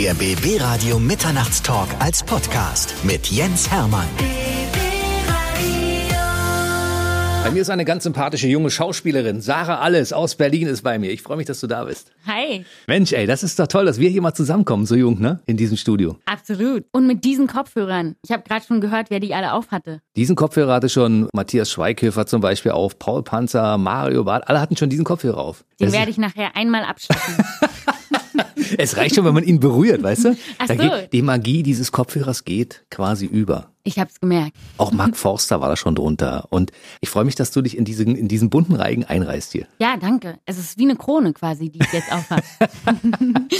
Der BB Radio Mitternachtstalk als Podcast mit Jens Hermann. Bei mir ist eine ganz sympathische junge Schauspielerin. Sarah Alles aus Berlin ist bei mir. Ich freue mich, dass du da bist. Hi. Mensch, ey, das ist doch toll, dass wir hier mal zusammenkommen, so jung, ne? In diesem Studio. Absolut. Und mit diesen Kopfhörern. Ich habe gerade schon gehört, wer die alle auf hatte. Diesen Kopfhörer hatte schon Matthias Schweighöfer zum Beispiel auf, Paul Panzer, Mario Barth, alle hatten schon diesen Kopfhörer auf. Den Das- werde ich nachher einmal abschleppen. es reicht schon, wenn man ihn berührt, weißt du? Ach so. geht, die Magie dieses Kopfhörers geht quasi über. Ich habe es gemerkt. Auch Mark Forster war da schon drunter. Und ich freue mich, dass du dich in diesen, in diesen bunten Reigen einreißt hier. Ja, danke. Es ist wie eine Krone quasi, die ich jetzt aufhabe.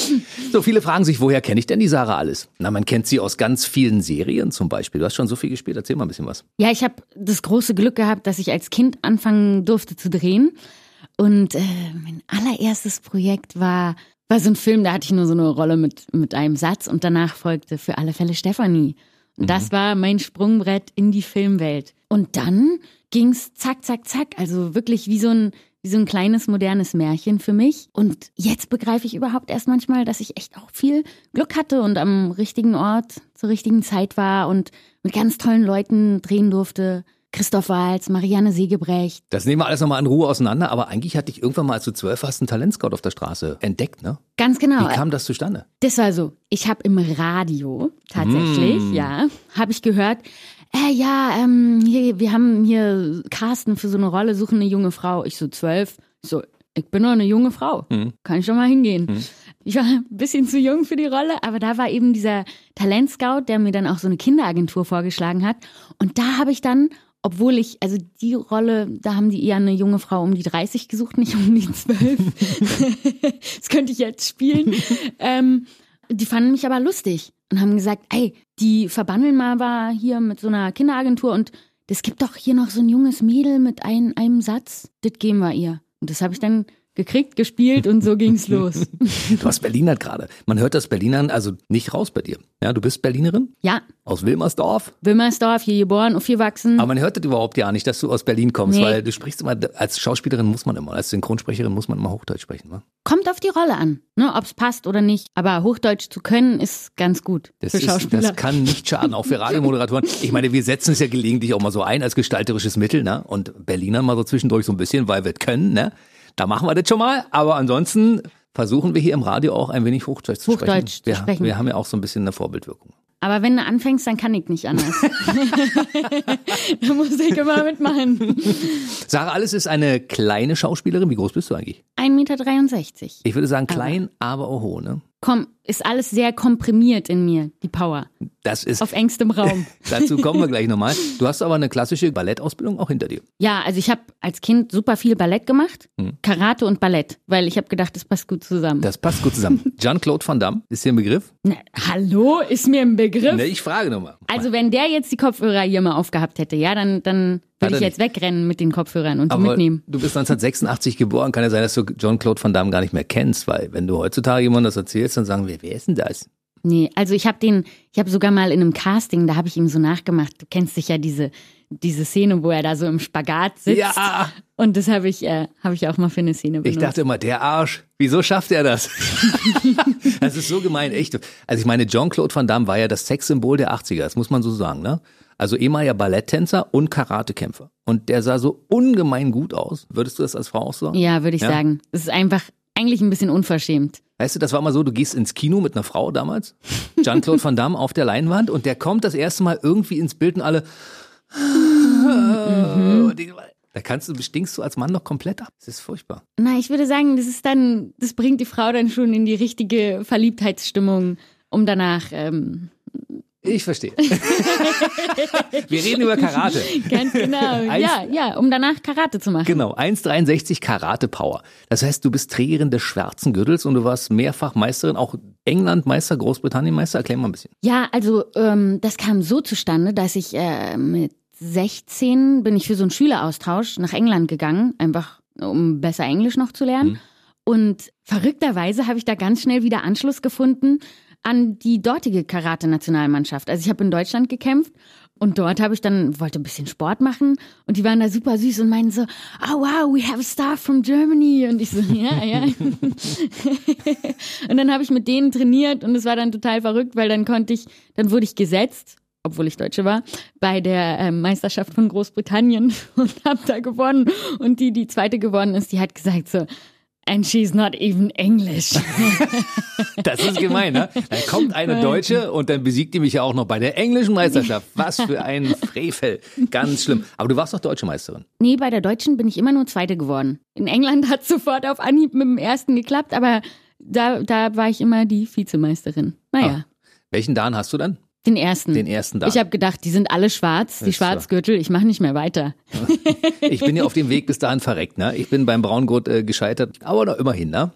So, viele fragen sich, woher kenne ich denn die Sarah alles? Na, man kennt sie aus ganz vielen Serien zum Beispiel. Du hast schon so viel gespielt, erzähl mal ein bisschen was. ja, ich habe das große Glück gehabt, dass ich als Kind anfangen durfte zu drehen. Und äh, mein allererstes Projekt war, war so ein Film, da hatte ich nur so eine Rolle mit, mit einem Satz und danach folgte für alle Fälle Stefanie. Und das war mein Sprungbrett in die Filmwelt. Und dann ging's zack, zack, zack. Also wirklich wie so ein, wie so ein kleines modernes Märchen für mich. Und jetzt begreife ich überhaupt erst manchmal, dass ich echt auch viel Glück hatte und am richtigen Ort zur richtigen Zeit war und mit ganz tollen Leuten drehen durfte. Christoph Walz, Marianne Segebrecht. Das nehmen wir alles nochmal in Ruhe auseinander, aber eigentlich hatte ich irgendwann mal, als du zwölf warst, einen Talentscout auf der Straße entdeckt, ne? Ganz genau. Wie kam das zustande? Das war so. Ich habe im Radio tatsächlich, Mm. ja, habe ich gehört, äh, ja, ähm, hier, wir haben hier Carsten für so eine Rolle, suchen eine junge Frau. Ich so zwölf. So, ich bin doch eine junge Frau. Mhm. Kann ich doch mal hingehen. Ich war ein bisschen zu jung für die Rolle, aber da war eben dieser Talentscout, der mir dann auch so eine Kinderagentur vorgeschlagen hat. Und da habe ich dann, obwohl ich, also die Rolle, da haben die eher eine junge Frau um die 30 gesucht, nicht um die 12. das könnte ich jetzt spielen. ähm, die fanden mich aber lustig und haben gesagt, ey, die verbandeln mal war hier mit so einer Kinderagentur und es gibt doch hier noch so ein junges Mädel mit ein, einem Satz. Das geben wir ihr. Und das habe ich dann gekriegt, gespielt und so ging's los. Du hast Berliner gerade. Man hört das Berlinern also nicht raus bei dir. Ja, du bist Berlinerin Ja, aus Wilmersdorf, Wilmersdorf, hier geboren, aufgewachsen. aber man hört das überhaupt ja nicht, dass du aus Berlin kommst, Nee. weil du sprichst immer, als Schauspielerin muss man immer, als Synchronsprecherin muss man immer Hochdeutsch sprechen, wa? Kommt auf die Rolle an, ne, ob's passt oder nicht. Aber Hochdeutsch zu können ist ganz gut Das, für ist, Schauspieler. das kann nicht schaden, auch für Radiomoderatoren. Ich meine, wir setzen es ja gelegentlich auch mal so ein als gestalterisches Mittel, ne? Und Berlinern mal so zwischendurch so ein bisschen, weil wir es können, ne? Da machen wir das schon mal. Aber ansonsten versuchen wir hier im Radio auch ein wenig Hochdeutsch zu Hochdeutsch sprechen. zu wir, sprechen. wir haben ja auch so ein bisschen eine Vorbildwirkung. Aber wenn du anfängst, dann kann ich nicht anders. da muss ich immer mitmachen. Sarah Alles ist eine kleine Schauspielerin. Wie groß bist du eigentlich? 1,63 Meter. Ich würde sagen klein, aber auch hoch, ne? Komm, ist alles sehr komprimiert in mir, die Power. Das ist, Auf engstem Raum. dazu kommen wir gleich nochmal. Du hast aber eine klassische Ballettausbildung auch hinter dir. Ja, also ich habe als Kind super viel Ballett gemacht. Hm. Karate und Ballett, weil ich habe gedacht, das passt gut zusammen. Das passt gut zusammen. Jean-Claude Van Damme, ist hier ein Begriff? Na, hallo, ist mir ein Begriff. Ne, ich frage nochmal. Also wenn der jetzt die Kopfhörer hier mal aufgehabt hätte, ja, dann, dann würde ich jetzt wegrennen mit den Kopfhörern und Aber mitnehmen. du bist 1986 geboren, kann ja sein, dass du Jean-Claude Van Damme gar nicht mehr kennst, weil wenn du heutzutage jemandem das erzählst, dann sagen wir, wer ist denn das? Nee, also ich habe den, ich habe sogar mal in einem Casting, da habe ich ihm so nachgemacht. Du kennst sicher diese diese Szene, wo er da so im Spagat sitzt. Ja. Und das habe ich, äh, habe ich auch mal für eine Szene benutzt. Ich dachte immer, der Arsch, wieso schafft er das? das ist so gemein, echt. Also ich meine, Jean-Claude Van Damme war ja das Sexsymbol der 80er, das muss man so sagen, ne? Also ehemaliger Balletttänzer und Karatekämpfer. Und der sah so ungemein gut aus. Würdest du das als Frau auch so? ja, würde ich Ja? sagen. Das ist einfach eigentlich ein bisschen unverschämt. Weißt du, das war mal so, du gehst ins Kino mit einer Frau damals, Jean-Claude Van Damme auf der Leinwand und der kommt das erste Mal irgendwie ins Bild und alle die- da kannst du, stinkst du als Mann noch komplett ab. Das ist furchtbar. Na, ich würde sagen, das ist dann, das bringt die Frau dann schon in die richtige Verliebtheitsstimmung, um danach ähm, Ich verstehe. Wir reden über Karate. ganz genau, ja, ja, um danach Karate zu machen. Genau, 1,63 Karate Power. Das heißt, du bist Trägerin des schwarzen Gürtels und du warst mehrfach Meisterin, auch England-Meister, Großbritannien-Meister. Erklär mal ein bisschen. Ja, also ähm, das kam so zustande, dass ich äh, mit 16 bin ich für so einen Schüleraustausch nach England gegangen, einfach um besser Englisch noch zu lernen. Und verrückterweise habe ich da ganz schnell wieder Anschluss gefunden an die dortige Karate-Nationalmannschaft. Also ich habe in Deutschland gekämpft Und dort habe ich dann, wollte ein bisschen Sport machen und die waren da super süß und meinten so, oh wow, we have a star from Germany. Und ich so, ja, ja. und dann habe ich mit denen trainiert und es war dann total verrückt, weil dann konnte ich, dann wurde ich gesetzt obwohl ich Deutsche war, bei der äh, Meisterschaft von Großbritannien und habe da gewonnen. Und die, die zweite gewonnen ist, die hat gesagt so, And she's not even English. das ist gemein, ne? Da kommt eine Deutsche und dann besiegt die mich ja auch noch bei der englischen Meisterschaft. Was für ein Frevel. Ganz schlimm. Aber du warst doch deutsche Meisterin. Nee, bei der Deutschen bin ich immer nur Zweite geworden. In England hat sofort auf Anhieb mit dem Ersten geklappt, aber da, da war ich immer die Vizemeisterin. Naja. Ah. Welchen Dan hast du dann? Den ersten. Den ersten da. Ich habe gedacht, die sind alle schwarz, die Schwarzgürtel, ich mache nicht mehr weiter. ich bin ja auf dem Weg bis dahin verreckt, ne? Ich bin beim Braungurt äh, gescheitert, aber noch immerhin, ne?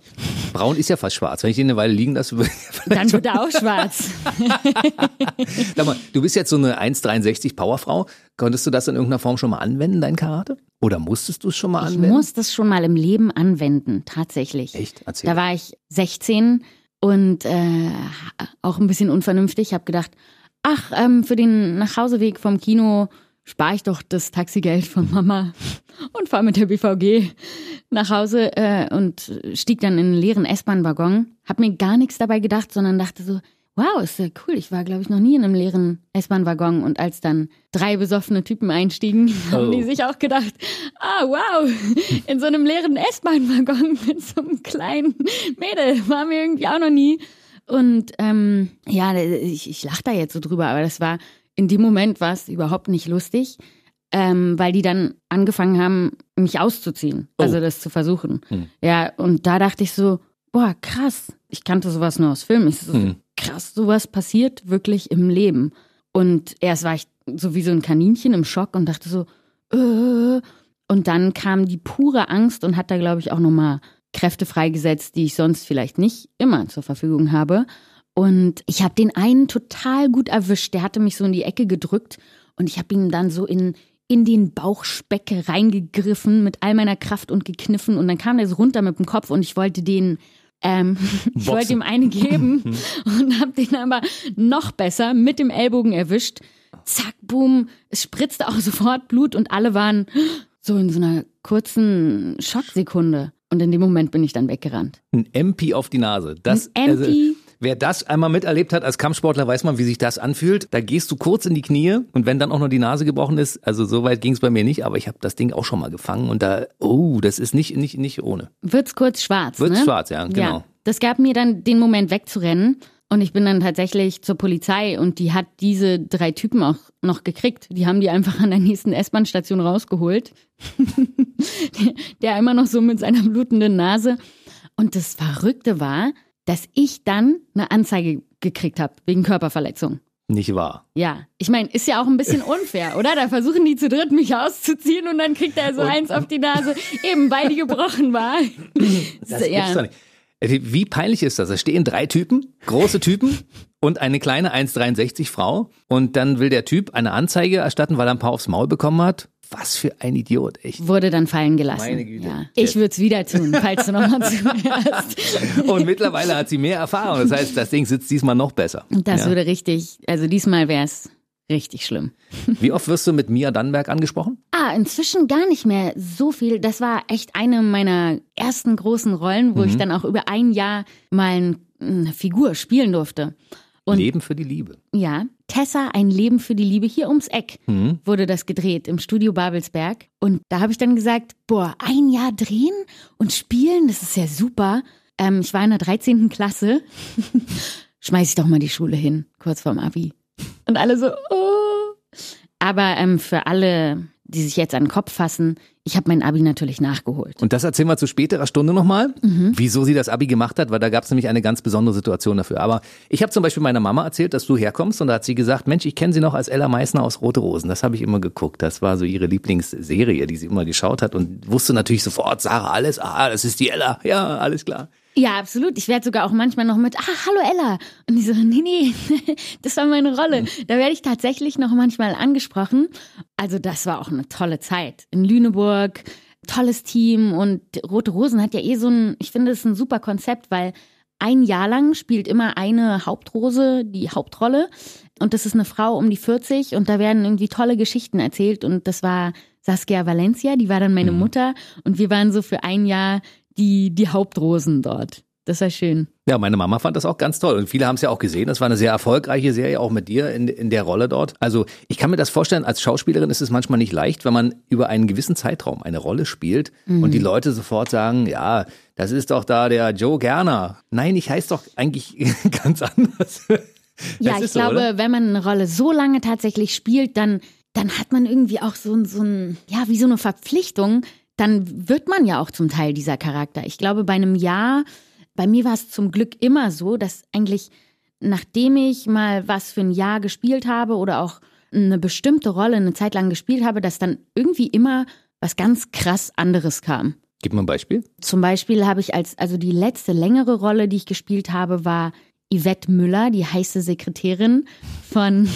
Braun ist ja fast schwarz. Wenn ich den eine Weile liegen lasse, dann wird er auch schwarz. Sag mal, du bist jetzt so eine 1,63 Powerfrau. Konntest du das in irgendeiner Form schon mal anwenden, dein Karate? Oder musstest du es schon mal anwenden? Ich muss das schon mal im Leben anwenden, tatsächlich. Echt? Erzähl. Da war ich 16 und äh, auch ein bisschen unvernünftig. Ich habe gedacht, ach, ähm, für den Nachhauseweg vom Kino spare ich doch das Taxigeld von Mama und fahre mit der BVG nach Hause äh, und stieg dann in einen leeren S-Bahn-Waggon. Hab mir gar nichts dabei gedacht, sondern dachte so, wow, ist ja cool. Ich war, glaube ich, noch nie in einem leeren S-Bahn-Waggon. Und als dann drei besoffene Typen einstiegen, oh. haben die sich auch gedacht, ah, wow, in so einem leeren S-Bahn-Waggon mit so einem kleinen Mädel waren wir irgendwie auch noch nie. Und ähm, ja, ich, ich lache da jetzt so drüber, aber das war, in dem Moment war es überhaupt nicht lustig, ähm, weil die dann angefangen haben, mich auszuziehen, oh. also das zu versuchen. Hm. Ja, und da dachte ich so, boah, krass, ich kannte sowas nur aus Filmen. Ich so, hm. krass, sowas passiert wirklich im Leben. Und erst war ich so wie so ein Kaninchen im Schock und dachte so, äh, und dann kam die pure Angst und hat da, glaube ich, auch nochmal Kräfte freigesetzt, die ich sonst vielleicht nicht immer zur Verfügung habe. Und ich habe den einen total gut erwischt. Der hatte mich so in die Ecke gedrückt und ich habe ihn dann so in, in den Bauchspeck reingegriffen mit all meiner Kraft und gekniffen. Und dann kam der so runter mit dem Kopf und ich wollte den ähm, ich wollte ihm eine geben und habe den aber noch besser mit dem Ellbogen erwischt. Zack, boom, es spritzte auch sofort Blut und alle waren so in so einer kurzen Schocksekunde. Und in dem Moment bin ich dann weggerannt. Ein MP auf die Nase. Das, Ein MP. Also, wer das einmal miterlebt hat als Kampfsportler, weiß man, wie sich das anfühlt. Da gehst du kurz in die Knie und wenn dann auch noch die Nase gebrochen ist, also so weit ging es bei mir nicht, aber ich habe das Ding auch schon mal gefangen und da, oh, das ist nicht, nicht, nicht ohne. Wird's kurz schwarz. Wird's ne? schwarz, ja, genau. Ja, das gab mir dann den Moment wegzurennen. Und ich bin dann tatsächlich zur Polizei und die hat diese drei Typen auch noch gekriegt. Die haben die einfach an der nächsten S-Bahn-Station rausgeholt. der immer noch so mit seiner blutenden Nase. Und das Verrückte war, dass ich dann eine Anzeige gekriegt habe wegen Körperverletzung. Nicht wahr? Ja, ich meine, ist ja auch ein bisschen unfair, oder? Da versuchen die zu dritt mich auszuziehen und dann kriegt er so und, eins auf die Nase, eben weil die gebrochen war. Das ja. gibt's doch nicht. Äh, wie peinlich ist das? Da stehen drei Typen, große Typen und eine kleine 1,63 Frau. Und dann will der Typ eine Anzeige erstatten, weil er ein paar aufs Maul bekommen hat. Was für ein Idiot, echt. Wurde dann fallen gelassen. Meine Güte. Ja. Ich würde es wieder tun, falls du nochmal zuhörst. Und mittlerweile hat sie mehr Erfahrung. Das heißt, das Ding sitzt diesmal noch besser. Das ja. würde richtig, also diesmal wäre es richtig schlimm. Wie oft wirst du mit Mia Dannenberg angesprochen? Ah, inzwischen gar nicht mehr so viel. Das war echt eine meiner ersten großen Rollen, wo mhm. ich dann auch über ein Jahr mal eine Figur spielen durfte. Und Leben für die Liebe. Ja, Tessa, ein Leben für die Liebe. Hier ums Eck mhm. wurde das gedreht im Studio Babelsberg. Und da habe ich dann gesagt, boah, ein Jahr drehen und spielen, das ist ja super. Ähm, ich war in der 13. Klasse. Schmeiß ich doch mal die Schule hin, kurz vorm Abi. Und alle so, oh. Aber ähm, für alle, die sich jetzt an den Kopf fassen, ich habe mein Abi natürlich nachgeholt. Und das erzählen wir zu späterer Stunde nochmal, mhm. wieso sie das Abi gemacht hat, weil da gab es nämlich eine ganz besondere Situation dafür. Aber ich habe zum Beispiel meiner Mama erzählt, dass du herkommst und da hat sie gesagt, Mensch, ich kenne sie noch als Ella Meissner aus Rote Rosen. Das habe ich immer geguckt. Das war so ihre Lieblingsserie, die sie immer geschaut hat und wusste natürlich sofort, Sarah, alles, ah, das ist die Ella. Ja, alles klar. Ja, absolut. Ich werde sogar auch manchmal noch mit, ah, hallo Ella. Und die so, nee, nee, das war meine Rolle. Mhm. Da werde ich tatsächlich noch manchmal angesprochen. Also das war auch eine tolle Zeit. In Lüneburg, tolles Team und Rote Rosen hat ja eh so ein, ich finde, das ist ein super Konzept, weil ein Jahr lang spielt immer eine Hauptrose die Hauptrolle. Und das ist eine Frau um die 40 und da werden irgendwie tolle Geschichten erzählt. Und das war Saskia Valencia, die war dann meine mhm. Mutter. Und wir waren so für ein Jahr die, die Hauptrosen dort. Das war schön. Ja, meine Mama fand das auch ganz toll. Und viele haben es ja auch gesehen. Das war eine sehr erfolgreiche Serie, auch mit dir in, in der Rolle dort. Also ich kann mir das vorstellen, als Schauspielerin ist es manchmal nicht leicht, wenn man über einen gewissen Zeitraum eine Rolle spielt mhm. und die Leute sofort sagen, ja, das ist doch da der Joe Gerner. Nein, ich heiße doch eigentlich ganz anders. ja, ich so, glaube, oder? wenn man eine Rolle so lange tatsächlich spielt, dann, dann hat man irgendwie auch so, so ein, ja, wie so eine Verpflichtung. Dann wird man ja auch zum Teil dieser Charakter. Ich glaube, bei einem Jahr bei mir war es zum Glück immer so, dass eigentlich, nachdem ich mal was für ein Jahr gespielt habe oder auch eine bestimmte Rolle eine Zeit lang gespielt habe, dass dann irgendwie immer was ganz krass anderes kam. Gib mal ein Beispiel. Zum Beispiel habe ich als, also die letzte längere Rolle, die ich gespielt habe, war Yvette Müller, die heiße Sekretärin von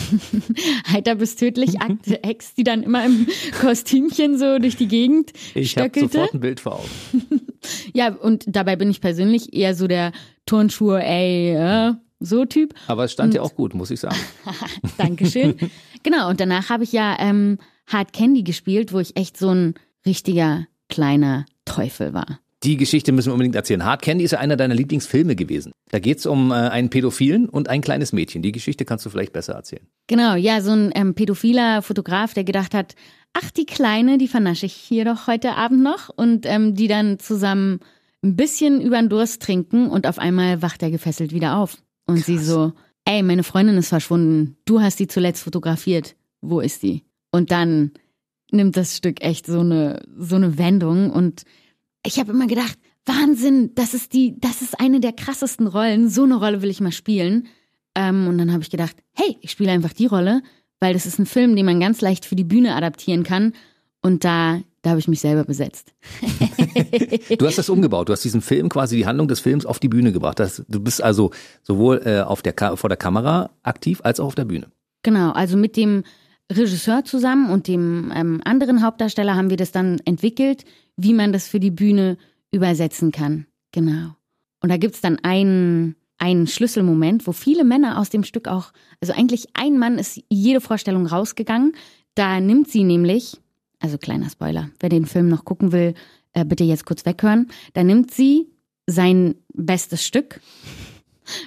Heiter bis tödlich, Akte Ex, die dann immer im Kostümchen so durch die Gegend ich stöckelte. Ich habe sofort ein Bild vor Augen. ja, und dabei bin ich persönlich eher so der Turnschuhe, ey, äh, so Typ. Aber es stand und, ja auch gut, muss ich sagen. Dankeschön. genau, und danach habe ich ja ähm, Hard Candy gespielt, wo ich echt so ein richtiger kleiner Teufel war. Die Geschichte müssen wir unbedingt erzählen. Hard Candy ist ja einer deiner Lieblingsfilme gewesen. Da geht es um äh, einen Pädophilen und ein kleines Mädchen. Die Geschichte kannst du vielleicht besser erzählen. Genau, ja, so ein ähm, pädophiler Fotograf, der gedacht hat, ach, die Kleine, die vernasche ich hier doch heute Abend noch. Und ähm, die dann zusammen ein bisschen über den Durst trinken und auf einmal wacht er gefesselt wieder auf. Und Krass. sie so, ey, meine Freundin ist verschwunden. Du hast die zuletzt fotografiert. Wo ist die? Und dann nimmt das Stück echt so eine, so eine Wendung und ich habe immer gedacht, Wahnsinn, das ist die, das ist eine der krassesten Rollen. So eine Rolle will ich mal spielen. Ähm, und dann habe ich gedacht, hey, ich spiele einfach die Rolle, weil das ist ein Film, den man ganz leicht für die Bühne adaptieren kann. Und da, da habe ich mich selber besetzt. du hast das umgebaut. Du hast diesen Film quasi die Handlung des Films auf die Bühne gebracht. Das, du bist also sowohl äh, auf der vor der Kamera aktiv als auch auf der Bühne. Genau, also mit dem Regisseur zusammen und dem ähm, anderen Hauptdarsteller haben wir das dann entwickelt, wie man das für die Bühne übersetzen kann. Genau. Und da gibt's dann einen, einen Schlüsselmoment, wo viele Männer aus dem Stück auch, also eigentlich ein Mann ist jede Vorstellung rausgegangen. Da nimmt sie nämlich, also kleiner Spoiler, wer den Film noch gucken will, äh, bitte jetzt kurz weghören. Da nimmt sie sein bestes Stück,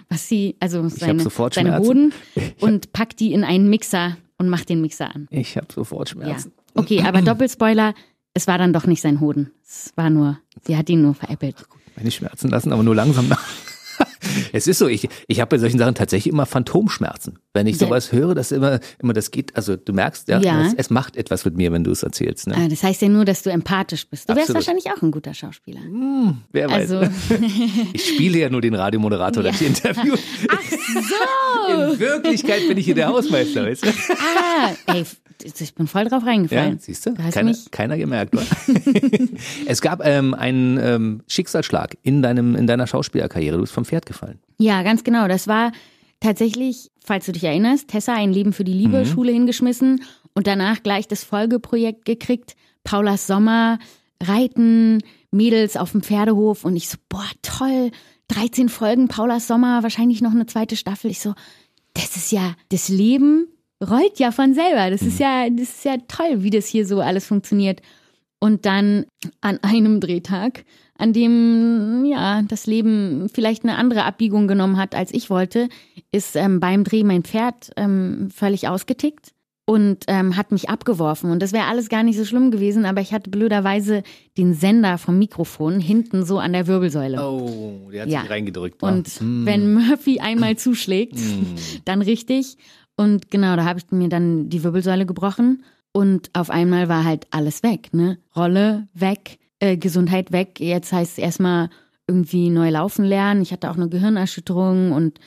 was sie, also seine, seine Hoden, und packt die in einen Mixer und macht den Mixer an. Ich habe sofort Schmerzen. Ja. Okay, aber Doppelspoiler, es war dann doch nicht sein Hoden. Es war nur, sie hat ihn nur veräppelt. Meine Schmerzen lassen aber nur langsam nach. Es ist so, ich, ich habe bei solchen Sachen tatsächlich immer Phantomschmerzen. Wenn ich sowas höre, dass immer, immer das geht, also du merkst, ja, ja. Es, es, macht etwas mit mir, wenn du es erzählst. Ne? Ah, das heißt ja nur, dass du empathisch bist. Du wärst wahrscheinlich auch ein guter Schauspieler. Hm, wer weiß. Also. ich spiele ja nur den Radiomoderator, ja. das Interview. Ach so! In Wirklichkeit bin ich hier der Hausmeister, weißt du? Ah, ey, ich bin voll drauf reingefallen. Ja, siehst du? Keiner, keiner gemerkt. es gab ähm, einen ähm, Schicksalsschlag in, deinem, in deiner Schauspielerkarriere. Du bist vom Pferd gefallen. Ja, ganz genau. Das war tatsächlich, falls du dich erinnerst, Tessa, ein Leben für die Liebe, mhm. Schule hingeschmissen und danach gleich das Folgeprojekt gekriegt. Paulas Sommer, Reiten, Mädels auf dem Pferdehof und ich so, boah, toll, 13 Folgen, Paulas Sommer, wahrscheinlich noch eine zweite Staffel. Ich so, das ist ja das Leben rollt ja von selber. Das ist mhm. ja, das ist ja toll, wie das hier so alles funktioniert. Und dann an einem Drehtag, an dem ja das Leben vielleicht eine andere Abbiegung genommen hat, als ich wollte, ist ähm, beim Dreh mein Pferd ähm, völlig ausgetickt und ähm, hat mich abgeworfen. Und das wäre alles gar nicht so schlimm gewesen, aber ich hatte blöderweise den Sender vom Mikrofon hinten so an der Wirbelsäule. Oh, der hat ja. sich reingedrückt. Und hm. wenn Murphy einmal zuschlägt, hm. dann richtig. Und genau, da habe ich mir dann die Wirbelsäule gebrochen und auf einmal war halt alles weg, ne? Rolle weg, äh, Gesundheit weg. Jetzt heißt es erstmal irgendwie neu laufen lernen. Ich hatte auch eine Gehirnerschütterung und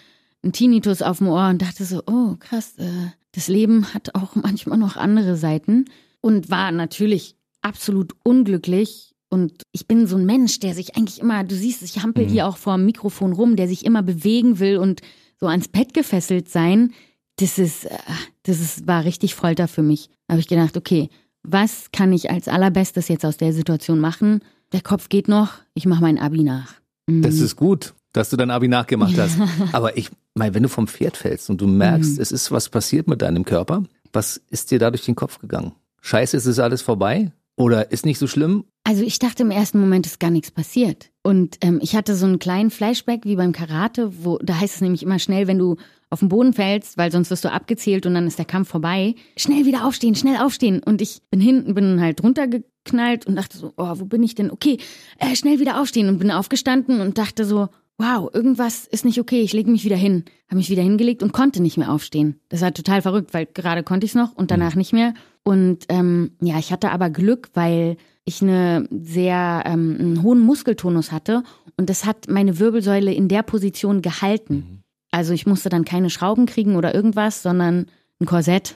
einen Tinnitus auf dem Ohr und dachte so, oh krass, äh, das Leben hat auch manchmal noch andere Seiten und war natürlich absolut unglücklich. Und ich bin so ein Mensch, der sich eigentlich immer, du siehst, ich hampel mhm. hier auch vor dem Mikrofon rum, der sich immer bewegen will und so ans Bett gefesselt sein das ist, äh, das ist, war richtig Folter für mich. Da habe ich gedacht, okay, was kann ich als allerbestes jetzt aus der Situation machen? Der Kopf geht noch, ich mache mein Abi nach. Mhm. Das ist gut. dass du dein Abi nachgemacht hast. Aber ich meine, wenn du vom Pferd fällst und du merkst, Mhm. es ist was passiert mit deinem Körper, was ist dir da durch den Kopf gegangen? Scheiße, ist es alles vorbei? Oder ist nicht so schlimm? Also ich dachte im ersten Moment ist gar nichts passiert. Und ähm, ich hatte so einen kleinen Flashback wie beim Karate, wo da heißt es nämlich immer schnell, wenn du auf den Boden fällst, weil sonst wirst du abgezählt und dann ist der Kampf vorbei. Schnell wieder aufstehen, schnell aufstehen. Und ich bin hinten, bin halt runtergeknallt und dachte so, oh, wo bin ich denn? Okay, äh, schnell wieder aufstehen und bin aufgestanden und dachte so, wow, irgendwas ist nicht okay, ich lege mich wieder hin. Habe mich wieder hingelegt und konnte nicht mehr aufstehen. Das war total verrückt, weil gerade konnte ich es noch und danach nicht mehr. Und ähm, ja, ich hatte aber Glück, weil ich eine sehr ähm, einen hohen Muskeltonus hatte und das hat meine Wirbelsäule in der Position gehalten. Also ich musste dann keine Schrauben kriegen oder irgendwas, sondern ein Korsett.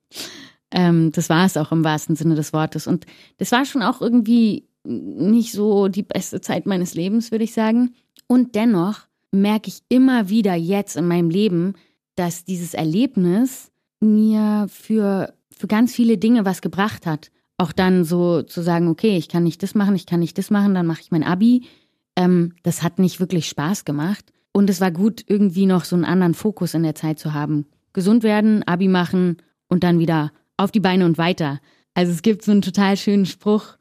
ähm, das war es auch im wahrsten Sinne des Wortes. Und das war schon auch irgendwie nicht so die beste Zeit meines Lebens, würde ich sagen. Und dennoch merke ich immer wieder jetzt in meinem Leben, dass dieses Erlebnis mir für, für ganz viele Dinge was gebracht hat. Auch dann so zu sagen, okay, ich kann nicht das machen, ich kann nicht das machen, dann mache ich mein Abi. Ähm, das hat nicht wirklich Spaß gemacht. Und es war gut, irgendwie noch so einen anderen Fokus in der Zeit zu haben. Gesund werden, Abi machen und dann wieder auf die Beine und weiter. Also es gibt so einen total schönen Spruch,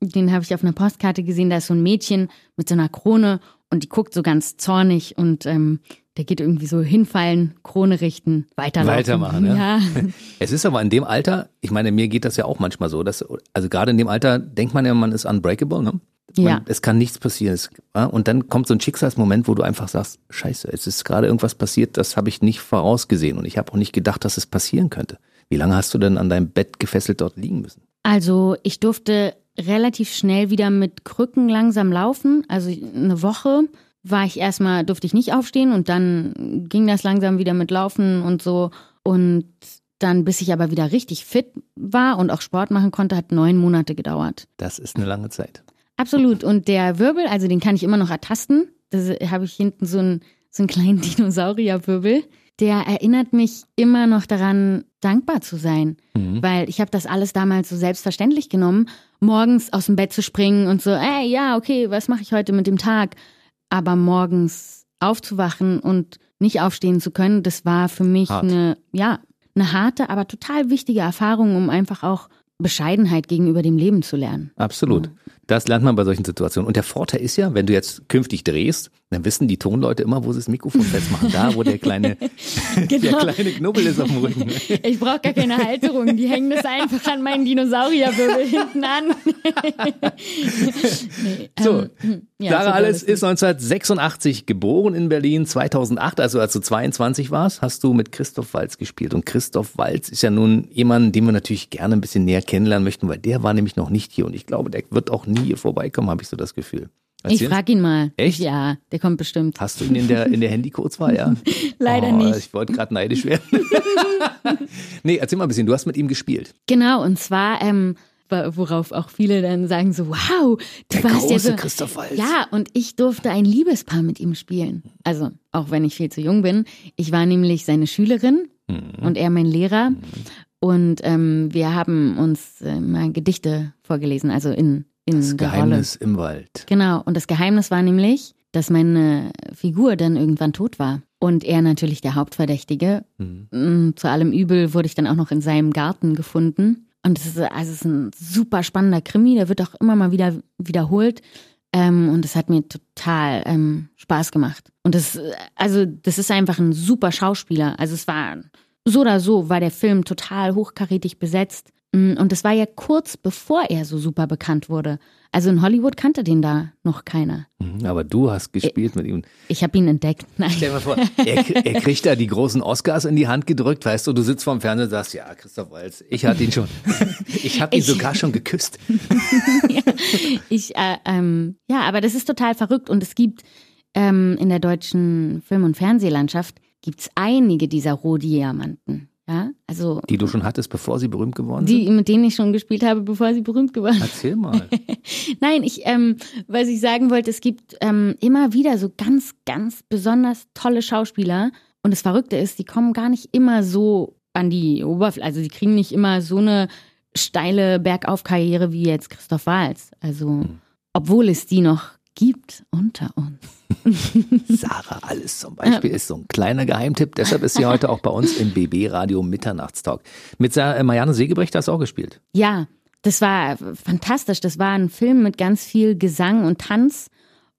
den habe ich auf einer Postkarte gesehen, da ist so ein Mädchen mit so einer Krone und die guckt so ganz zornig und ähm, der geht irgendwie so hinfallen, Krone richten, weiterlaufen. Weitermachen, ja. ja. Es ist aber in dem Alter, ich meine, mir geht das ja auch manchmal so, dass, also gerade in dem Alter denkt man ja, man ist unbreakable, ne? Man, Ja. Es kann nichts passieren. Es, ja, und dann kommt so ein Schicksalsmoment, wo du einfach sagst, scheiße, es ist gerade irgendwas passiert, das habe ich nicht vorausgesehen und ich habe auch nicht gedacht, dass es passieren könnte. Wie lange hast du denn an deinem Bett gefesselt dort liegen müssen? Also ich durfte relativ schnell wieder mit Krücken langsam laufen. Also eine Woche war ich erstmal, durfte ich nicht aufstehen und dann ging das langsam wieder mit Laufen und so. Und dann, bis ich aber wieder richtig fit war und auch Sport machen konnte, hat neun Monate gedauert. Das ist eine lange Zeit. Absolut. Und der Wirbel, also den kann ich immer noch ertasten. Da habe ich hinten so einen, so einen kleinen Dinosaurierwirbel. Der erinnert mich immer noch daran, dankbar zu sein. Mhm. Weil ich habe das alles damals so selbstverständlich genommen, morgens aus dem Bett zu springen und so, ey, ja, okay, was mache ich heute mit dem Tag? Aber morgens aufzuwachen und nicht aufstehen zu können, das war für mich Hart. eine, ja, eine harte, aber total wichtige Erfahrung, um einfach auch Bescheidenheit gegenüber dem Leben zu lernen. Absolut. Das lernt man bei solchen Situationen. Und der Vorteil ist ja, wenn du jetzt künftig drehst, dann wissen die Tonleute immer, wo sie das Mikrofon festmachen. Da, wo der kleine, der Genau. kleine Knubbel ist auf dem Rücken. Ich brauche gar keine Halterung, die hängen das einfach an meinen Dinosaurierwirbel hinten an. nee, So, ähm, ja, Sarah Alles ist 1986 geboren in Berlin. 2008, also als du 22 warst, hast du mit Christoph Walz gespielt. Und Christoph Walz ist ja nun jemand, den wir natürlich gerne ein bisschen näher kennenlernen möchten, weil der war nämlich noch nicht hier. Und ich glaube, der wird auch nie hier vorbeikommen, habe ich so das Gefühl. Ich Erzähl. frage ihn mal. Echt? Ja, der kommt bestimmt. Hast du ihn in der, in der Handykurzwahl, ja? Leider oh, nicht. Ich wollte gerade neidisch werden. nee, erzähl mal ein bisschen. Du hast mit ihm gespielt. Genau, und zwar, ähm, worauf auch viele dann sagen so, wow, du Der warst ja so. Christoph Waltz. Ja, und ich durfte ein Liebespaar mit ihm spielen. Also, auch wenn ich viel zu jung bin. Ich war nämlich seine Schülerin Mhm. und er mein Lehrer. Und ähm, wir haben uns äh, mal Gedichte vorgelesen, also in, in Das der Rolle. Geheimnis im Wald. Genau, und das Geheimnis war nämlich, dass meine Figur dann irgendwann tot war. Und er natürlich der Hauptverdächtige. Mhm. Mm, Zu allem Übel wurde ich dann auch noch in seinem Garten gefunden. Und es ist, also es ist ein super spannender Krimi, der wird auch immer mal wieder wiederholt. Ähm, und es hat mir total ähm, Spaß gemacht. Und das, also, das ist einfach ein super Schauspieler. Also es war so oder so, war der Film total hochkarätig besetzt. Mm, Und es war ja kurz bevor er so super bekannt wurde. Also in Hollywood kannte den da noch keiner. Mhm, Aber du hast gespielt mit ihm. Ich habe ihn entdeckt. Nein. Stell dir mal vor, er, er kriegt da die großen Oscars in die Hand gedrückt, weißt du, du sitzt vorm Fernseher und sagst, ja, Christoph Waltz, ich hatte ihn schon. Ich habe ihn Ich- sogar schon geküsst. Ich, äh, ähm, ja, aber das ist total verrückt und es gibt ähm, in der deutschen Film- und Fernsehlandschaft gibt's einige dieser Rohdiamanten. Ja, also Die du schon hattest, bevor sie berühmt geworden sind? die, mit denen ich schon gespielt habe, bevor sie berühmt geworden sind. Erzähl mal. Nein, ich, ähm, was ich sagen wollte, es gibt ähm, immer wieder so ganz, ganz besonders tolle Schauspieler. Und das Verrückte ist, die kommen gar nicht immer so an die Oberfläche. Also die kriegen nicht immer so eine steile Bergaufkarriere wie jetzt Christoph Waltz. Also, obwohl es die noch gibt unter uns. Sarah Alles zum Beispiel ist so ein kleiner Geheimtipp. Deshalb ist sie heute auch bei uns im BB Radio Mitternachtstalk. Mit äh, Marianne Segebrecht hast du auch gespielt. Ja, das war fantastisch. Das war ein Film mit ganz viel Gesang und Tanz.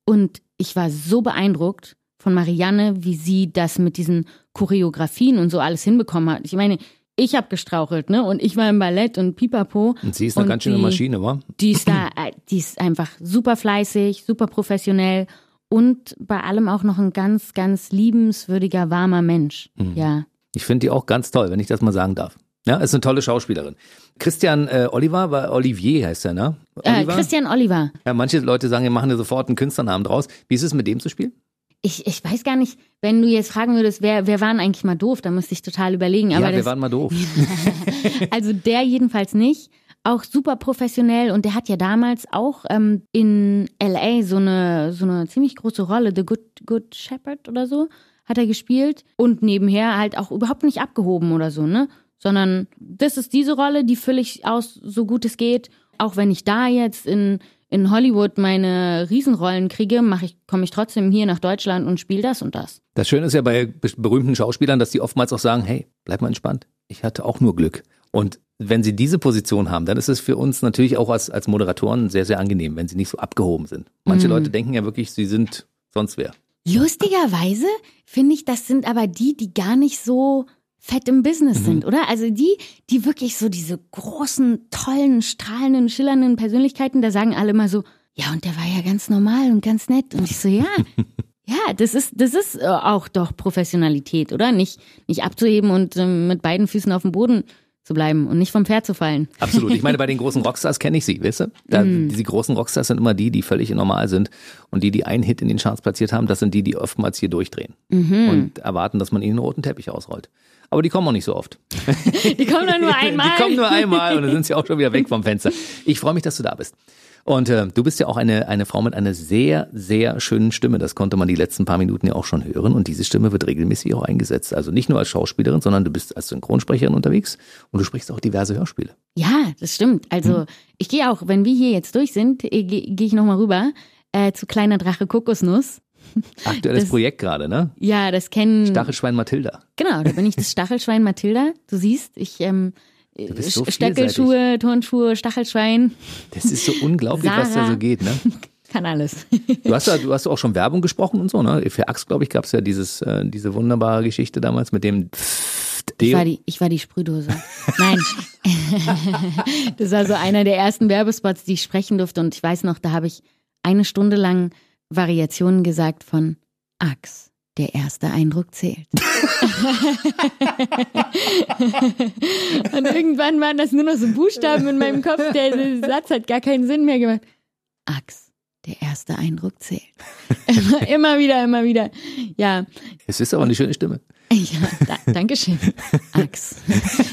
Und ich war so beeindruckt von Marianne, wie sie das mit diesen Choreografien und so alles hinbekommen hat. Ich meine, ich habe gestrauchelt, ne? Und ich war im Ballett und Pipapo. Und sie ist eine ganz schöne die- Maschine, wa? Die ist da, äh, die ist einfach super fleißig, super professionell und bei allem auch noch ein ganz, ganz liebenswürdiger, warmer Mensch. Mhm. Ja. Ich finde die auch ganz toll, wenn ich das mal sagen darf. Ja, ist eine tolle Schauspielerin. Christian äh, Oliver, war Olivier heißt er, ne? Äh, Oliver? Christian Oliver. Ja, manche Leute sagen, wir machen ja sofort einen Künstlernamen draus. Wie ist es mit dem zu spielen? Ich, ich weiß gar nicht, wenn du jetzt fragen würdest, wer, wer waren eigentlich mal doof, da müsste ich total überlegen. Aber ja, wir das, waren mal doof. also der jedenfalls nicht. Auch super professionell und der hat ja damals auch ähm, in LA so eine, so eine ziemlich große Rolle, The Good, Good Shepherd oder so, hat er gespielt und nebenher halt auch überhaupt nicht abgehoben oder so, ne? Sondern das ist diese Rolle, die fülle ich aus, so gut es geht. Auch wenn ich da jetzt in, in Hollywood meine Riesenrollen kriege, mache ich, komme ich trotzdem hier nach Deutschland und spiele das und das. Das Schöne ist ja bei be- berühmten Schauspielern, dass die oftmals auch sagen, hey, bleib mal entspannt. Ich hatte auch nur Glück. Und wenn sie diese Position haben, dann ist es für uns natürlich auch als, als Moderatoren sehr, sehr angenehm, wenn sie nicht so abgehoben sind. Manche Mhm. Leute denken ja wirklich, sie sind sonst wer. Lustigerweise finde ich, das sind aber die, die gar nicht so fett im Business sind, oder? Also die, die wirklich so diese großen, tollen, strahlenden, schillernden Persönlichkeiten, da sagen alle mal so, ja, und der war ja ganz normal und ganz nett. Und ich so, ja, ja, das ist, das ist äh, auch doch Professionalität, oder? Nicht, nicht abzuheben und ähm, mit beiden Füßen auf dem Boden zu bleiben und nicht vom Pferd zu fallen. Absolut. Ich meine, bei den großen Rockstars kenne ich sie, weißt du? Da, Mhm. Diese großen Rockstars sind immer die, die völlig normal sind. Und die, die einen Hit in den Charts platziert haben, das sind die, die oftmals hier durchdrehen. Mhm. Und erwarten, dass man ihnen einen roten Teppich ausrollt. Aber die kommen auch nicht so oft. Die kommen nur einmal. Die kommen nur einmal und dann sind sie auch schon wieder weg vom Fenster. Ich freue mich, dass du da bist. Und äh, du bist ja auch eine, eine Frau mit einer sehr, sehr schönen Stimme. Das konnte man die letzten paar Minuten ja auch schon hören. Und diese Stimme wird regelmäßig auch eingesetzt. Also nicht nur als Schauspielerin, sondern du bist als Synchronsprecherin unterwegs und du sprichst auch diverse Hörspiele. Ja, das stimmt. Also ich gehe auch, wenn wir hier jetzt durch sind, äh, gehe geh ich nochmal rüber äh, zu Kleiner Drache Kokosnuss. Aktuelles Das- Projekt gerade, ne? Ja, das kennen. Stachelschwein Mathilda. Genau, da bin ich das Stachelschwein Mathilda. Du siehst, ich ähm, so Sch- Stöckelschuhe, Turnschuhe, Stachelschwein, Das ist so unglaublich, was da Sarah. so geht, ne? kann alles. Du hast ja, du hast auch schon Werbung gesprochen und so, ne? Für Axt, glaube ich, gab es ja dieses, äh, diese wunderbare Geschichte damals mit dem Ich war die, ich war die Sprühdose. Nein. das war so einer der ersten Werbespots, die ich sprechen durfte. Und ich weiß noch, da habe ich eine Stunde lang Variationen gesagt von Ax. Der erste Eindruck zählt. Und irgendwann waren das nur noch so Buchstaben in meinem Kopf. Der Satz hat gar keinen Sinn mehr gemacht. Ax. Der erste Eindruck zählt. Immer, immer wieder, immer wieder. Ja, Es ist aber eine schöne Stimme. ja, da, danke schön. Ax.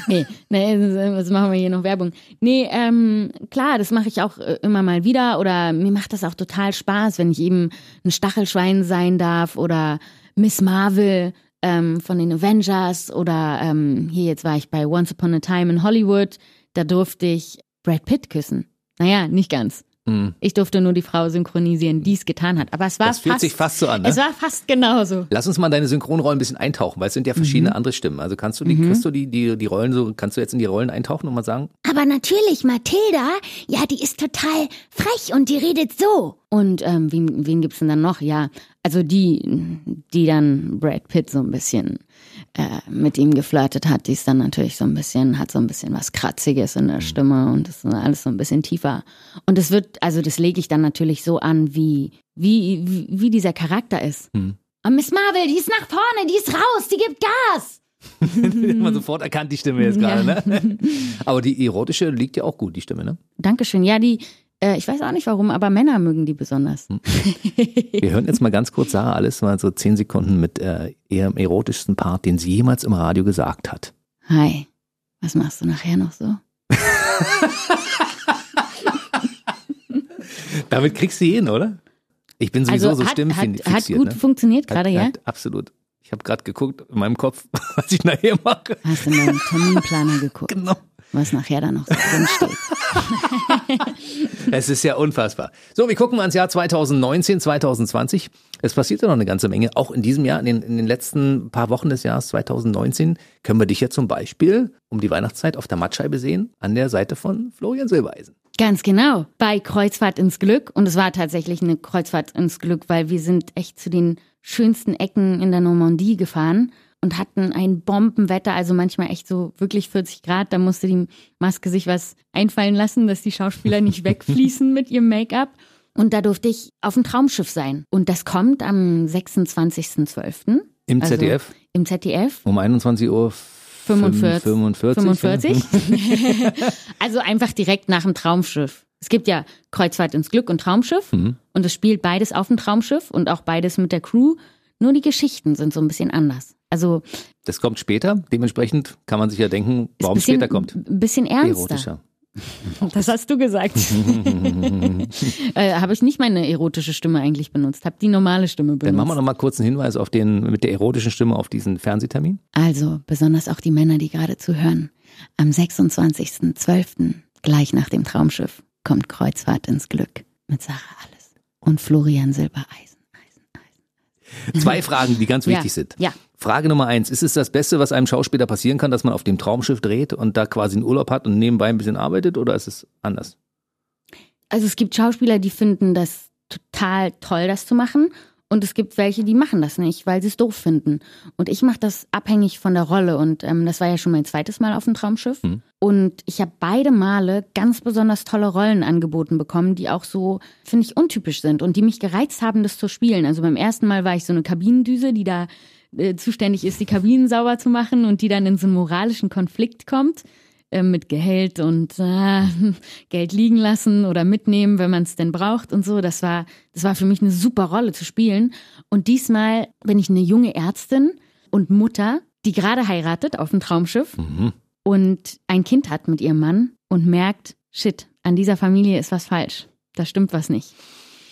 nee, nee, was machen wir hier noch Werbung? Nee, ähm, klar, das mache ich auch äh, immer mal wieder oder mir macht das auch total Spaß, wenn ich eben ein Stachelschwein sein darf oder Miss Marvel ähm, von den Avengers oder ähm, hier jetzt war ich bei Once Upon a Time in Hollywood, da durfte ich Brad Pitt küssen. Naja, nicht ganz. Hm. Ich durfte nur die Frau synchronisieren, die es getan hat. Aber es war Das fühlt fast, sich fast so an, ne? Es war fast genauso. Lass uns mal deine Synchronrollen ein bisschen eintauchen, weil es sind ja verschiedene Mhm. andere Stimmen. Also kannst du die, kriegst du die, die, die Rollen so, kannst du jetzt in die Rollen eintauchen und mal sagen? Aber natürlich, Mathilda, ja, die ist total frech und die redet so. Und ähm, wen, wen gibt's denn dann noch? Ja, also die, die dann Brad Pitt so ein bisschen äh, mit ihm geflirtet hat, die ist dann natürlich so ein bisschen, hat so ein bisschen was Kratziges in der Stimme und das ist alles so ein bisschen tiefer. Und das wird, also das lege ich dann natürlich so an, wie, wie, wie, wie dieser Charakter ist. Hm. Und Miss Marvel, die ist nach vorne, die ist raus, die gibt Gas. Man sofort erkannt die Stimme jetzt gerade, ne? Aber die erotische liegt ja auch gut, die Stimme, ne? Dankeschön. Ja, die, äh, ich weiß auch nicht warum, aber Männer mögen die besonders. Wir hören jetzt mal ganz kurz Sarah alles mal so zehn Sekunden mit äh, ihrem erotischsten Part, den sie jemals im Radio gesagt hat. Hi, was machst du nachher noch so? Damit kriegst du hin, oder? Ich bin sowieso so hat, Stimmen hat, hat gut ne? funktioniert gerade, ja? Hat, absolut. Ich habe gerade geguckt in meinem Kopf, was ich nachher mache. Hast du in deinen Terminplaner geguckt? Genau. Was nachher da noch so drin steht. Es ist ja unfassbar. So, wir gucken mal ins Jahr 2019, 2020. Es passiert ja noch eine ganze Menge. Auch in diesem Jahr, in den, in den letzten paar Wochen des Jahres 2019, können wir dich ja zum Beispiel um die Weihnachtszeit auf der Mattscheibe sehen, an der Seite von Florian Silbereisen. Ganz genau, bei Kreuzfahrt ins Glück. Und es war tatsächlich eine Kreuzfahrt ins Glück, weil wir sind echt zu den schönsten Ecken in der Normandie gefahren und hatten ein Bombenwetter, also manchmal echt so wirklich 40 Grad. Da musste die Maske sich was einfallen lassen, dass die Schauspieler nicht wegfließen mit ihrem Make-up. Und da durfte ich auf dem Traumschiff sein. Und das kommt am 26.12. Im Also ZDF Im ZDF. um 21 Uhr 45. 45. 45. also einfach direkt nach dem Traumschiff. Es gibt ja Kreuzfahrt ins Glück und Traumschiff. Mhm. Und es spielt beides auf dem Traumschiff und auch beides mit der Crew. Nur die Geschichten sind so ein bisschen anders. Also Das kommt später. Dementsprechend kann man sich ja denken, warum bisschen, später kommt. Ein bisschen ernster. Erotischer. Das hast du gesagt. äh, Habe ich nicht meine erotische Stimme eigentlich benutzt, habe die normale Stimme Dann benutzt. machen wir noch mal kurz einen Hinweis auf den, mit der erotischen Stimme auf diesen Fernsehtermin. Also, besonders auch die Männer, die gerade zuhören. Am 26.12., gleich nach dem Traumschiff, kommt Kreuzfahrt ins Glück mit Sarah Alles und Florian Silbereisen. Eisen, Eisen. Zwei Fragen, die ganz Ja, wichtig sind. ja. Frage Nummer eins. Ist es das Beste, was einem Schauspieler passieren kann, dass man auf dem Traumschiff dreht und da quasi einen Urlaub hat und nebenbei ein bisschen arbeitet oder ist es anders? Also es gibt Schauspieler, die finden das total toll, das zu machen. Und es gibt welche, die machen das nicht, weil sie es doof finden. Und ich mache das abhängig von der Rolle. Und ähm, das war ja schon mein zweites Mal auf dem Traumschiff. Und ich habe beide Male ganz besonders tolle Rollen angeboten bekommen, die auch so, finde ich, untypisch sind und die mich gereizt haben, das zu spielen. Also beim ersten Mal war ich so eine Kabinendüse, die da äh, zuständig ist, die Kabinen sauber zu machen und die dann in so einen moralischen Konflikt kommt äh, mit Geld und äh, Geld liegen lassen oder mitnehmen, wenn man es denn braucht und so. Das war, das war für mich eine super Rolle zu spielen. Und diesmal bin ich eine junge Ärztin und Mutter, die gerade heiratet auf dem Traumschiff und ein Kind hat mit ihrem Mann und merkt, shit, an dieser Familie ist was falsch. Da stimmt was nicht.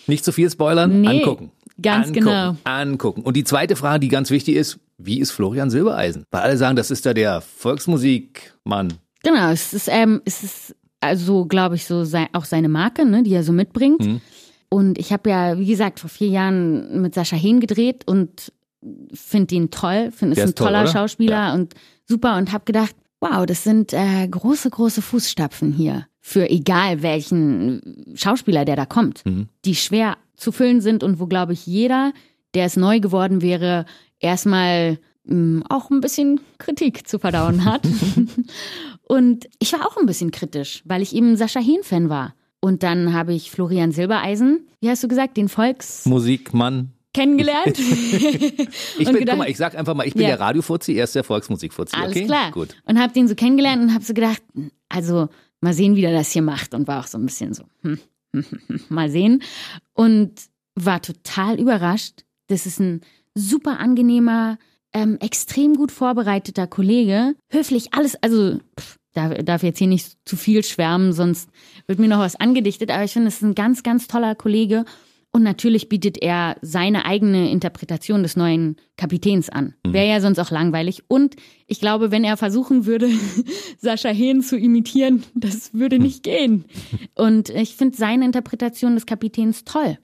Nicht zu viel spoilern, Nee, angucken. ganz angucken, genau. Angucken. Und die zweite Frage, die ganz wichtig ist, wie ist Florian Silbereisen? Weil alle sagen, das ist da der Volksmusikmann. Genau, es ist, ähm, es ist also, glaube ich, so sei, auch seine Marke, ne, die er so mitbringt. Mhm. Und ich habe ja, wie gesagt, vor vier Jahren mit Sascha Hehn gedreht und finde ihn toll, finde ist ein toll, toller oder? Schauspieler und super und habe gedacht, wow, das sind äh, große, große Fußstapfen hier für egal welchen Schauspieler, der da kommt, Mhm. die schwer zu füllen sind und wo, glaube ich, jeder, der es neu geworden wäre, erstmal auch ein bisschen Kritik zu verdauen hat. und ich war auch ein bisschen kritisch, weil ich eben Sascha Hehn-Fan war. Und dann habe ich Florian Silbereisen, wie hast du gesagt, den Volks Musikmann. kennengelernt. Ich bin, gedacht- guck mal, ich sag einfach mal, ich bin Ja. der Radiofuzzi, er ist der Volksmusikfuzzi. Alles okay? klar. Gut. Und habe den so kennengelernt und habe so gedacht, also mal sehen, wie der das hier macht. Und war auch so ein bisschen so, hm, hm, hm, hm, mal sehen. Und war total überrascht. Das ist ein super angenehmer, ähm, extrem gut vorbereiteter Kollege. Höflich, alles, also pff, darf, darf jetzt hier nicht zu viel schwärmen, sonst wird mir noch was angedichtet. Aber ich finde, es ist ein ganz, ganz toller Kollege. Und natürlich bietet er seine eigene Interpretation des neuen Kapitäns an. Wäre ja sonst auch langweilig. Und ich glaube, wenn er versuchen würde, Sascha Hehn zu imitieren, das würde nicht gehen. Und ich finde seine Interpretation des Kapitäns toll.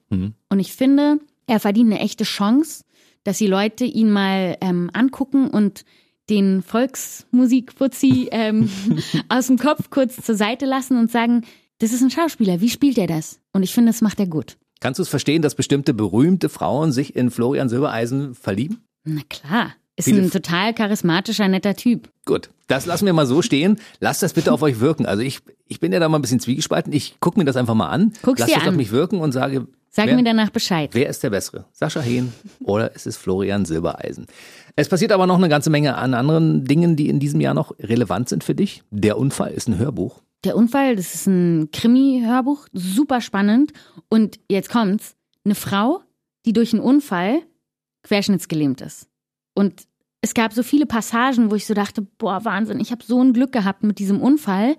Und ich finde, er verdient eine echte Chance, dass die Leute ihn mal ähm, angucken und den Volksmusikfuzzi ähm, aus dem Kopf kurz zur Seite lassen und sagen, das ist ein Schauspieler, wie spielt er das? Und ich finde, das macht er gut. Kannst du es verstehen, dass bestimmte berühmte Frauen sich in Florian Silbereisen verlieben? Na klar, ist Viele ein total charismatischer, netter Typ. Gut, das lassen wir mal so stehen. Lasst das bitte auf euch wirken. Also ich, ich bin ja da mal ein bisschen zwiegespalten. Ich gucke mir das einfach mal an. Guck's Lass dir das auf an. mich wirken und sage, Sag wer, mir danach Bescheid. wer ist der Bessere? Sascha Hehn oder ist es Florian Silbereisen? Es passiert aber noch eine ganze Menge an anderen Dingen, die in diesem Jahr noch relevant sind für dich. Der Unfall ist ein Hörbuch. Der Unfall, das ist ein Krimi-Hörbuch, super spannend. Und jetzt kommt's, eine Frau, die durch einen Unfall querschnittsgelähmt ist. Und es gab so viele Passagen, wo ich so dachte, boah, Wahnsinn, ich habe so ein Glück gehabt mit diesem Unfall,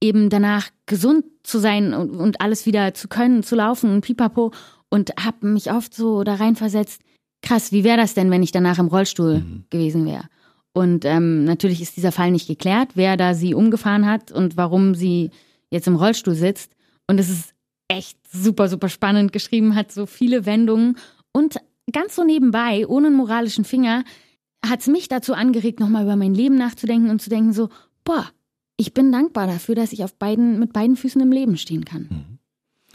eben danach gesund zu sein und, und alles wieder zu können, zu laufen und pipapo. Und habe mich oft so da reinversetzt, krass, wie wäre das denn, wenn ich danach im Rollstuhl gewesen wäre? Und ähm, natürlich ist dieser Fall nicht geklärt, wer da sie umgefahren hat und warum sie jetzt im Rollstuhl sitzt. Und es ist echt super, super spannend geschrieben, hat so viele Wendungen. Und ganz so nebenbei, ohne einen moralischen Finger, hat es mich dazu angeregt, nochmal über mein Leben nachzudenken und zu denken, so, boah, ich bin dankbar dafür, dass ich auf beiden, mit beiden Füßen im Leben stehen kann. Mhm.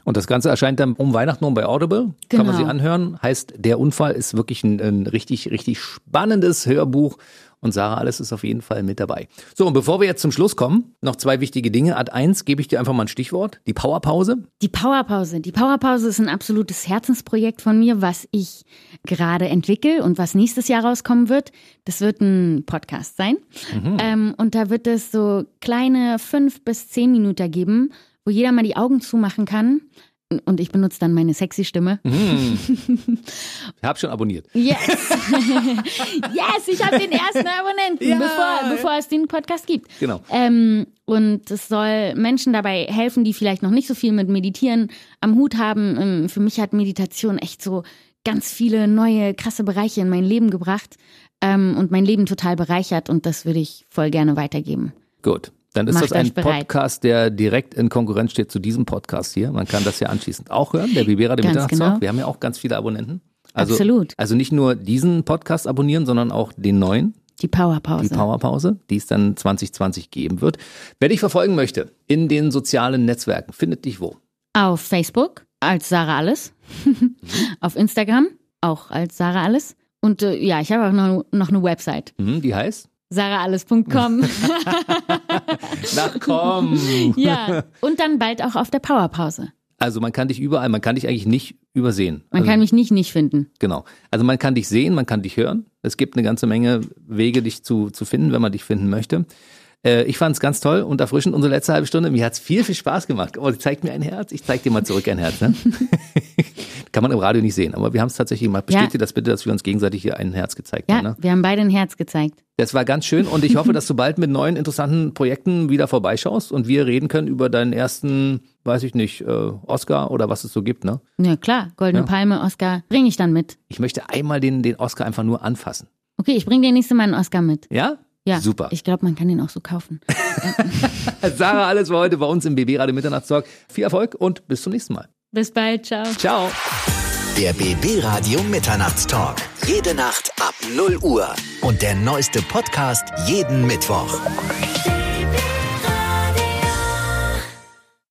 Und das Ganze erscheint dann um Weihnachten rum bei Audible. Genau. Kann man Genau. sich anhören. Heißt, der Unfall ist wirklich ein, ein richtig, richtig spannendes Hörbuch. Und Sarah Alles ist auf jeden Fall mit dabei. So, und bevor wir jetzt zum Schluss kommen, noch zwei wichtige Dinge. Ad eins gebe ich dir einfach mal ein Stichwort. Die Powerpause. Die Powerpause. Die Powerpause ist ein absolutes Herzensprojekt von mir, was ich gerade entwickle und was nächstes Jahr rauskommen wird. Das wird ein Podcast sein. Ähm, und da wird es so kleine fünf bis zehn Minuten geben, wo jeder mal die Augen zumachen kann. Und ich benutze dann meine sexy Stimme. Ich habe schon abonniert. Yes! yes, ich habe den ersten Abonnenten, Ja. bevor, bevor es den Podcast gibt. Genau. Ähm, und es soll Menschen dabei helfen, die vielleicht noch nicht so viel mit Meditieren am Hut haben. Ähm, für mich hat Meditation echt so ganz viele neue, krasse Bereiche in mein Leben gebracht ähm, und mein Leben total bereichert. Und das würde ich voll gerne weitergeben. Gut. Dann ist Macht das ein. Podcast, der direkt in Konkurrenz steht zu diesem Podcast hier. Man kann das ja anschließend auch hören, der Bibera, der Mitternachtstalk. genau. Wir haben ja auch ganz viele Abonnenten. Also, Absolut. Also nicht nur diesen Podcast abonnieren, sondern auch den neuen, Die Powerpause. die Powerpause, die es dann 2020 geben wird. Wer dich verfolgen möchte in den sozialen Netzwerken, findet dich wo? Auf Facebook als Sarah Alles. Auf Instagram auch als Sarah Alles. Und äh, ja, ich habe auch noch, noch eine Website. Mhm, die heißt? sarahalles.com. Na komm! ja, und dann bald auch auf der Powerpause. Also man kann dich überall, man kann dich eigentlich nicht übersehen. Man also, kann mich nicht nicht finden. Genau. Also man kann dich sehen, man kann dich hören. Es gibt eine ganze Menge Wege, dich zu, zu finden, wenn man dich finden möchte. Äh, ich fand es ganz toll und erfrischend unsere letzte halbe Stunde. Mir hat es viel, viel Spaß gemacht. Oh, zeigt mir ein Herz. Ich zeig dir mal zurück ein Herz. Ne? kann man im Radio nicht sehen, aber wir haben es tatsächlich gemacht. Ja. Bestätigt das bitte, dass wir uns gegenseitig hier ein Herz gezeigt Ja, haben. Ne? wir haben beide ein Herz gezeigt. Das war ganz schön und ich hoffe, dass du bald mit neuen interessanten Projekten wieder vorbeischaust und wir reden können über deinen ersten, weiß ich nicht, äh, Oscar oder was es so gibt. Ne? Ja, klar, Goldene Ja. Palme, Oscar, bringe ich dann mit. Ich möchte einmal den, den Oscar einfach nur anfassen. Okay, ich bringe dir nächste Mal einen Oscar mit. Ja? Ja, Super. Ich glaube, man kann den auch so kaufen. Sarah, alles für heute bei uns im BB Radio Mitternachtstalk. Viel Erfolg und bis zum nächsten Mal. Bis bald, ciao. Ciao. Der BB Radio Mitternachtstalk. Jede Nacht ab 0 Uhr. Und der neueste Podcast jeden Mittwoch.